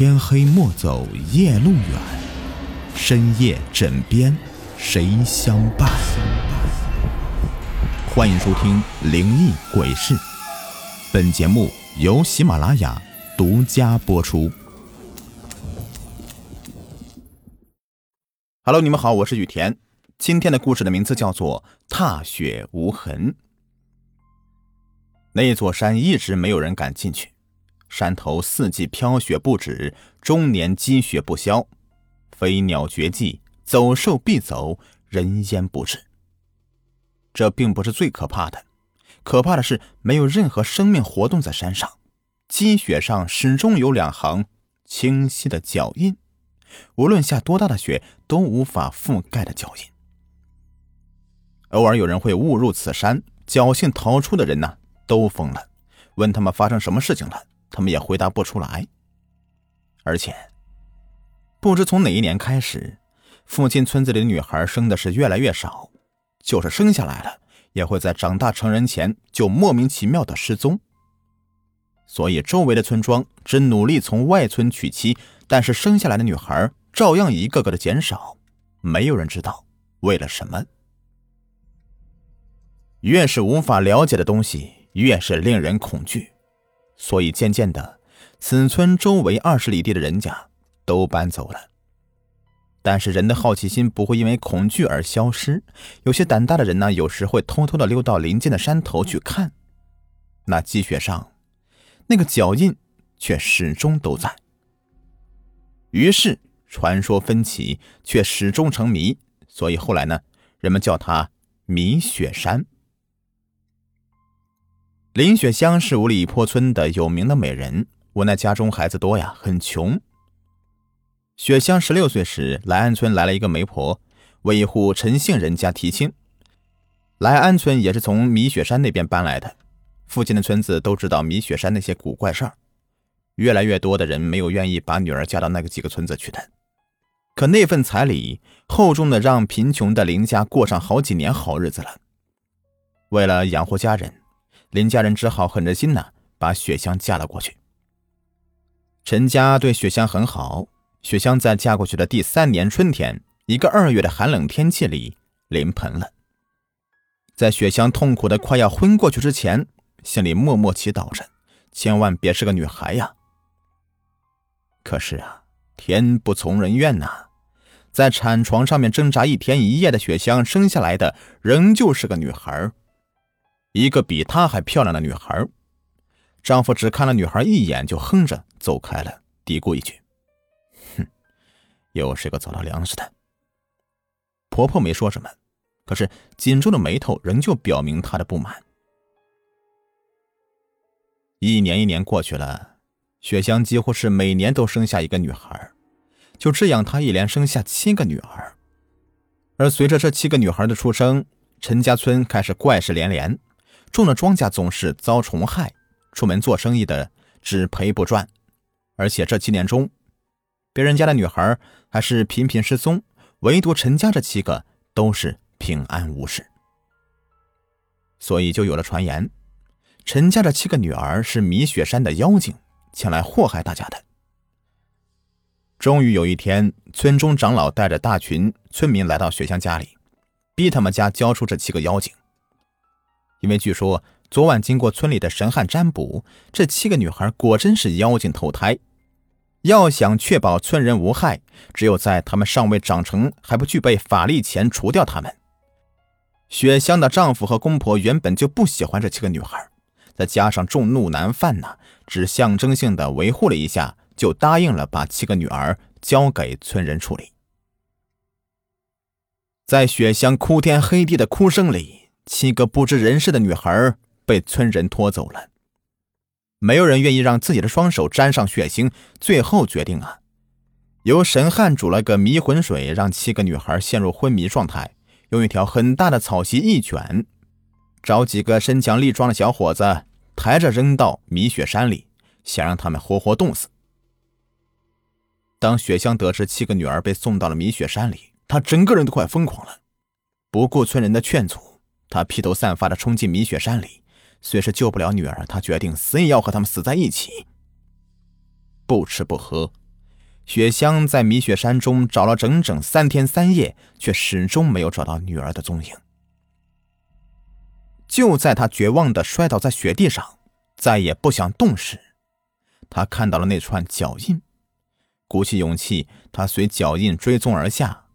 天黑莫走夜路远，深夜枕边谁相伴？欢迎收听《灵异鬼事》，本节目由喜马拉雅独家播出。Hello，你们好，我是雨田。今天的故事的名字叫做《踏雪无痕》。那座山一直没有人敢进去。山头四季飘雪不止，终年积雪不消，飞鸟绝迹，走兽必走，人烟不止。这并不是最可怕的，可怕的是没有任何生命活动在山上，积雪上始终有两行清晰的脚印，无论下多大的雪都无法覆盖的脚印。偶尔有人会误入此山，侥幸逃出的人呢，都疯了，问他们发生什么事情了。他们也回答不出来，而且不知从哪一年开始，附近村子里的女孩生的是越来越少，就是生下来了，也会在长大成人前就莫名其妙的失踪。所以周围的村庄只努力从外村娶妻，但是生下来的女孩照样一个个的减少，没有人知道为了什么。越是无法了解的东西，越是令人恐惧。所以渐渐的，此村周围二十里地的人家都搬走了。但是人的好奇心不会因为恐惧而消失，有些胆大的人呢，有时会偷偷的溜到邻近的山头去看。那积雪上，那个脚印却始终都在。于是传说分歧，却始终成谜。所以后来呢，人们叫它谜雪山。林雪香是五里坡村的有名的美人，无奈家中孩子多呀，很穷。雪香十六岁时，来安村来了一个媒婆，为一户陈姓人家提亲。来安村也是从米雪山那边搬来的，附近的村子都知道米雪山那些古怪事儿，越来越多的人没有愿意把女儿嫁到那个几个村子去的。可那份彩礼厚重的让贫穷的林家过上好几年好日子了。为了养活家人。林家人只好狠着心呢，把雪香嫁了过去。陈家对雪香很好。雪香在嫁过去的第三年春天，一个二月的寒冷天气里临盆了。在雪香痛苦的快要昏过去之前，心里默默祈祷着，千万别是个女孩呀。可是啊，天不从人愿呐，在产床上面挣扎一天一夜的雪香，生下来的仍旧是个女孩。一个比她还漂亮的女孩，丈夫只看了女孩一眼就哼着走开了，嘀咕一句：“哼，又是个走了粮食的。”婆婆没说什么，可是紧皱的眉头仍旧表明她的不满。一年一年过去了，雪香几乎是每年都生下一个女孩，就这样，她一连生下七个女儿。而随着这七个女孩的出生，陈家村开始怪事连连。种的庄稼总是遭虫害，出门做生意的只赔不赚，而且这七年中，别人家的女孩还是频频失踪，唯独陈家这七个都是平安无事。所以就有了传言，陈家这七个女儿是米雪山的妖精前来祸害大家的。终于有一天，村中长老带着大群村民来到雪香家里，逼他们家交出这七个妖精。因为据说昨晚经过村里的神汉占卜，这七个女孩果真是妖精投胎。要想确保村人无害，只有在她们尚未长成、还不具备法力前除掉她们。雪香的丈夫和公婆原本就不喜欢这七个女孩，再加上众怒难犯呐，只象征性的维护了一下，就答应了把七个女儿交给村人处理。在雪香哭天黑地的哭声里。七个不知人事的女孩被村人拖走了，没有人愿意让自己的双手沾上血腥。最后决定啊，由神汉煮了个迷魂水，让七个女孩陷入昏迷状态，用一条很大的草席一卷，找几个身强力壮的小伙子抬着扔到米雪山里，想让他们活活冻死。当雪香得知七个女儿被送到了米雪山里，她整个人都快疯狂了，不顾村人的劝阻。他披头散发的冲进米雪山里，虽是救不了女儿，他决定死也要和他们死在一起。不吃不喝，雪香在米雪山中找了整整三天三夜，却始终没有找到女儿的踪影。就在他绝望的摔倒在雪地上，再也不想动时，他看到了那串脚印。鼓起勇气，他随脚印追踪而下。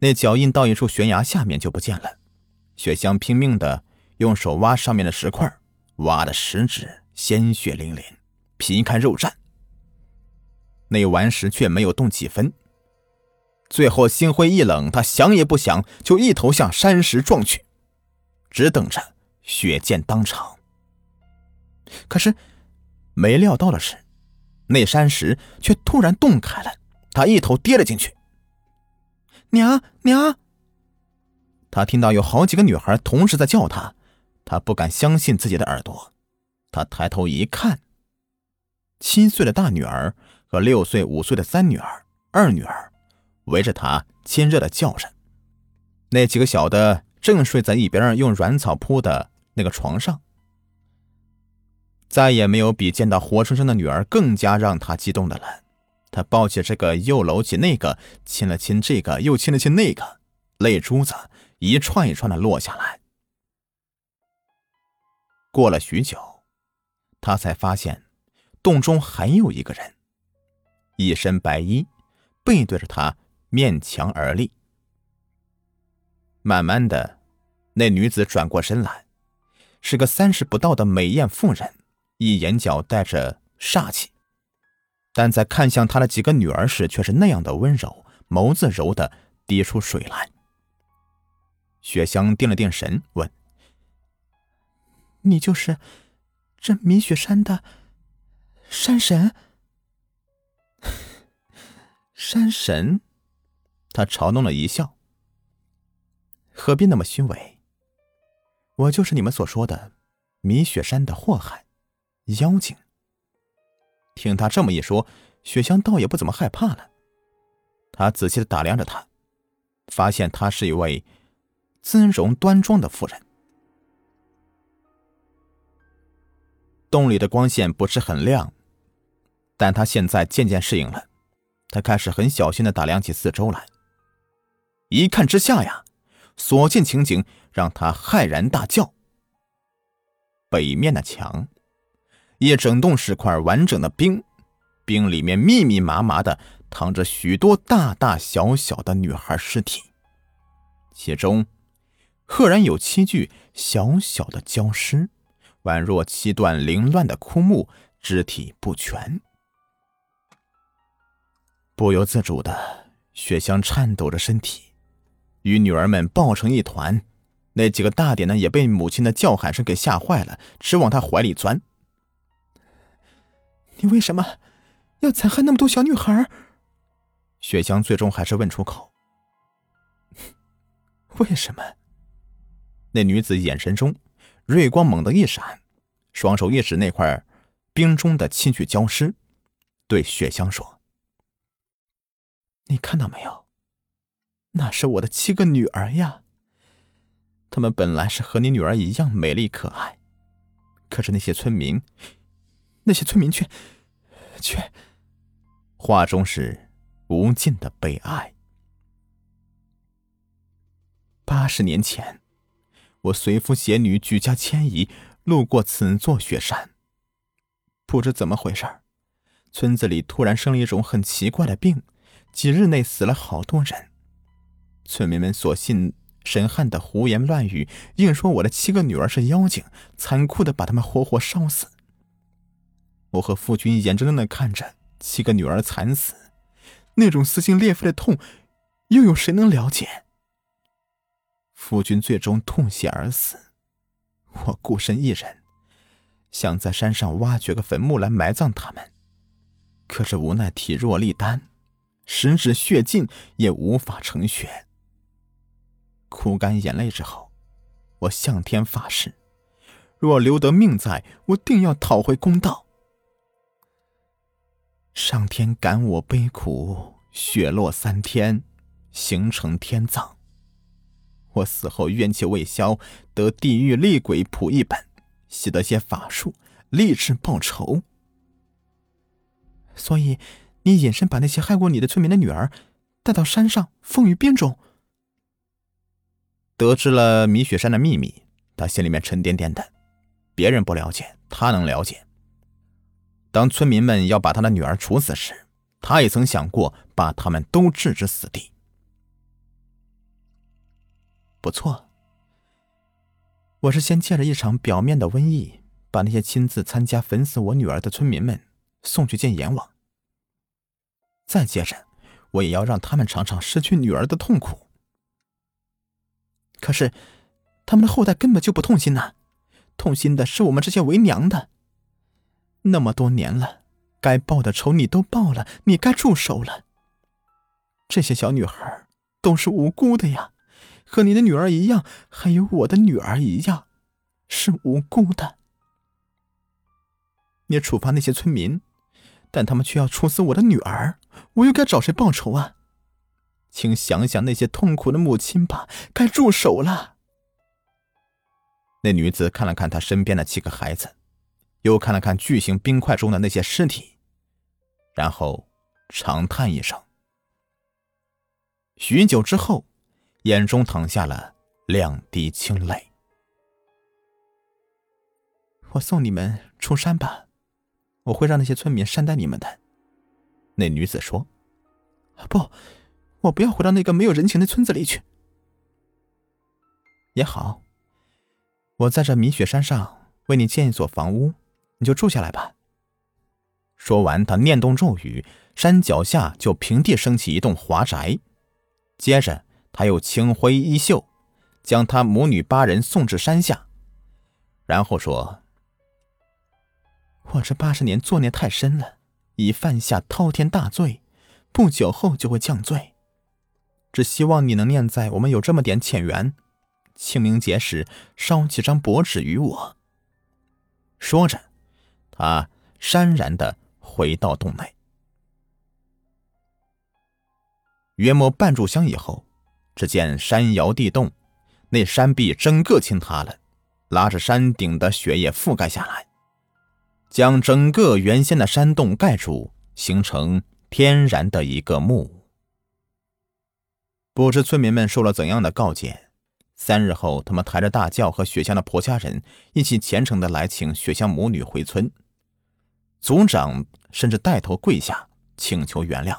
那脚印到一处悬崖下面就不见了。雪香拼命的用手挖上面的石块，挖的食指鲜血淋淋，皮开肉绽。那顽石却没有动几分。最后心灰意冷，他想也不想，就一头向山石撞去，只等着血溅当场。可是没料到的是，那山石却突然动开了，他一头跌了进去。娘娘！他听到有好几个女孩同时在叫他，他不敢相信自己的耳朵。他抬头一看，七岁的大女儿。和六岁、五岁的三女儿、二女儿围着他亲热的叫着，那几个小的正睡在一边用软草铺的那个床上。再也没有比见到活生生的女儿更加让他激动的了。他抱起这个，又搂起那个，亲了亲这个，又亲了亲那个，泪珠子一串一串的落下来。过了许久，他才发现洞中还有一个人。一身白衣，背对着他，面墙而立。慢慢的，那女子转过身来，是个三十不到的美艳妇人，一眼角带着煞气，但在看向他的几个女儿时，却是那样的温柔，眸子柔的滴出水来。雪香定了定神，问：“你就是这米雪山的山神？” 山神，他嘲弄了一笑。何必那么虚伪？我就是你们所说的米雪山的祸害妖精。听他这么一说，雪香倒也不怎么害怕了。他仔细的打量着他，发现她是一位姿容端庄的妇人。洞里的光线不是很亮，但他现在渐渐适应了。他开始很小心的打量起四周来，一看之下呀，所见情景让他骇然大叫。北面的墙，一整栋是块完整的冰，冰里面密密麻麻的躺着许多大大小小的女孩尸体，其中，赫然有七具小小的焦尸，宛若七段凌乱的枯木，肢体不全。不由自主的，雪香颤抖着身体，与女儿们抱成一团。那几个大点的也被母亲的叫喊声给吓坏了，直往她怀里钻。你为什么要残害那么多小女孩？雪香最终还是问出口：“为什么？”那女子眼神中锐光猛地一闪，双手一指那块冰中的七具焦尸，对雪香说。你看到没有？那是我的七个女儿呀。她们本来是和你女儿一样美丽可爱，可是那些村民，那些村民却，却……话中是无尽的悲哀。八十年前，我随夫携女举家迁移，路过此座雪山。不知怎么回事村子里突然生了一种很奇怪的病。几日内死了好多人，村民们所信神汉的胡言乱语，硬说我的七个女儿是妖精，残酷的把他们活活烧死。我和夫君眼睁睁的看着七个女儿惨死，那种撕心裂肺的痛，又有谁能了解？夫君最终吐血而死，我孤身一人，想在山上挖掘个坟墓来埋葬他们，可是无奈体弱力单。十指血尽也无法成血。哭干眼泪之后，我向天发誓：若留得命在，我定要讨回公道。上天感我悲苦，雪落三天，形成天葬。我死后怨气未消，得地狱厉鬼谱一本，习得些法术，立志报仇。所以。你隐身把那些害过你的村民的女儿带到山上风雨边中。得知了米雪山的秘密，他心里面沉甸甸的。别人不了解，他能了解。当村民们要把他的女儿处死时，他也曾想过把他们都置之死地。不错，我是先借着一场表面的瘟疫，把那些亲自参加焚死我女儿的村民们送去见阎王。再接着，我也要让他们尝尝失去女儿的痛苦。可是，他们的后代根本就不痛心呐，痛心的是我们这些为娘的。那么多年了，该报的仇你都报了，你该住手了。这些小女孩都是无辜的呀。和你的女儿一样，还有我的女儿一样，是无辜的。你处罚那些村民，但他们却要处死我的女儿，我又该找谁报仇啊？请想想那些痛苦的母亲吧，该住手了。那女子看了看她身边的七个孩子，又看了看巨型冰块中的那些尸体，然后长叹一声。许久之后。眼中淌下了两滴清泪。我送你们出山吧，我会让那些村民善待你们的。那女子说：“不，我不要回到那个没有人情的村子里去。”也好，我在这米雪山上为你建一所房屋，你就住下来吧。说完，他念动咒语，山脚下就平地升起一栋华宅，接着。他又轻挥衣袖，将他母女八人送至山下，然后说：“我这八十年作孽太深了，已犯下滔天大罪，不久后就会降罪。只希望你能念在我们有这么点浅缘，清明节时烧几张薄纸与我。”说着，他潸然的回到洞内。约莫半炷香以后。只见山摇地动，那山壁整个倾塌了，拉着山顶的雪也覆盖下来，将整个原先的山洞盖住，形成天然的一个墓。不知村民们受了怎样的告诫，三日后，他们抬着大轿和雪香的婆家人一起虔诚的来请雪香母女回村，族长甚至带头跪下请求原谅。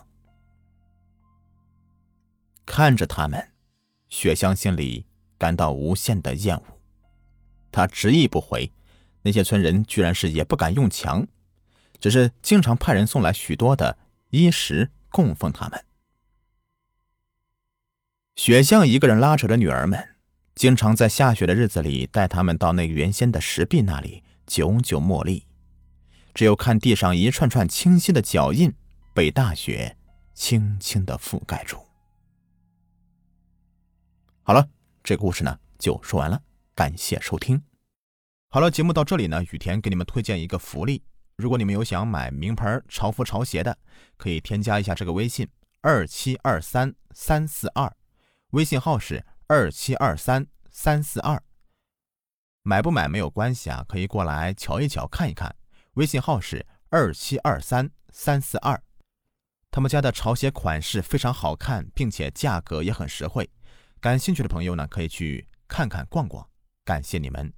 看着他们。雪香心里感到无限的厌恶，他执意不回。那些村人居然是也不敢用强，只是经常派人送来许多的衣食供奉他们。雪香一个人拉扯着女儿们，经常在下雪的日子里带他们到那原先的石壁那里久久默立，只有看地上一串串清晰的脚印被大雪轻轻的覆盖住。好了，这个故事呢就说完了，感谢收听。好了，节目到这里呢，雨田给你们推荐一个福利，如果你们有想买名牌潮服潮鞋的，可以添加一下这个微信二七二三三四二，微信号是二七二三三四二。买不买没有关系啊，可以过来瞧一瞧看一看，微信号是二七二三三四二。他们家的潮鞋款式非常好看，并且价格也很实惠。感兴趣的朋友呢，可以去看看逛逛。感谢你们。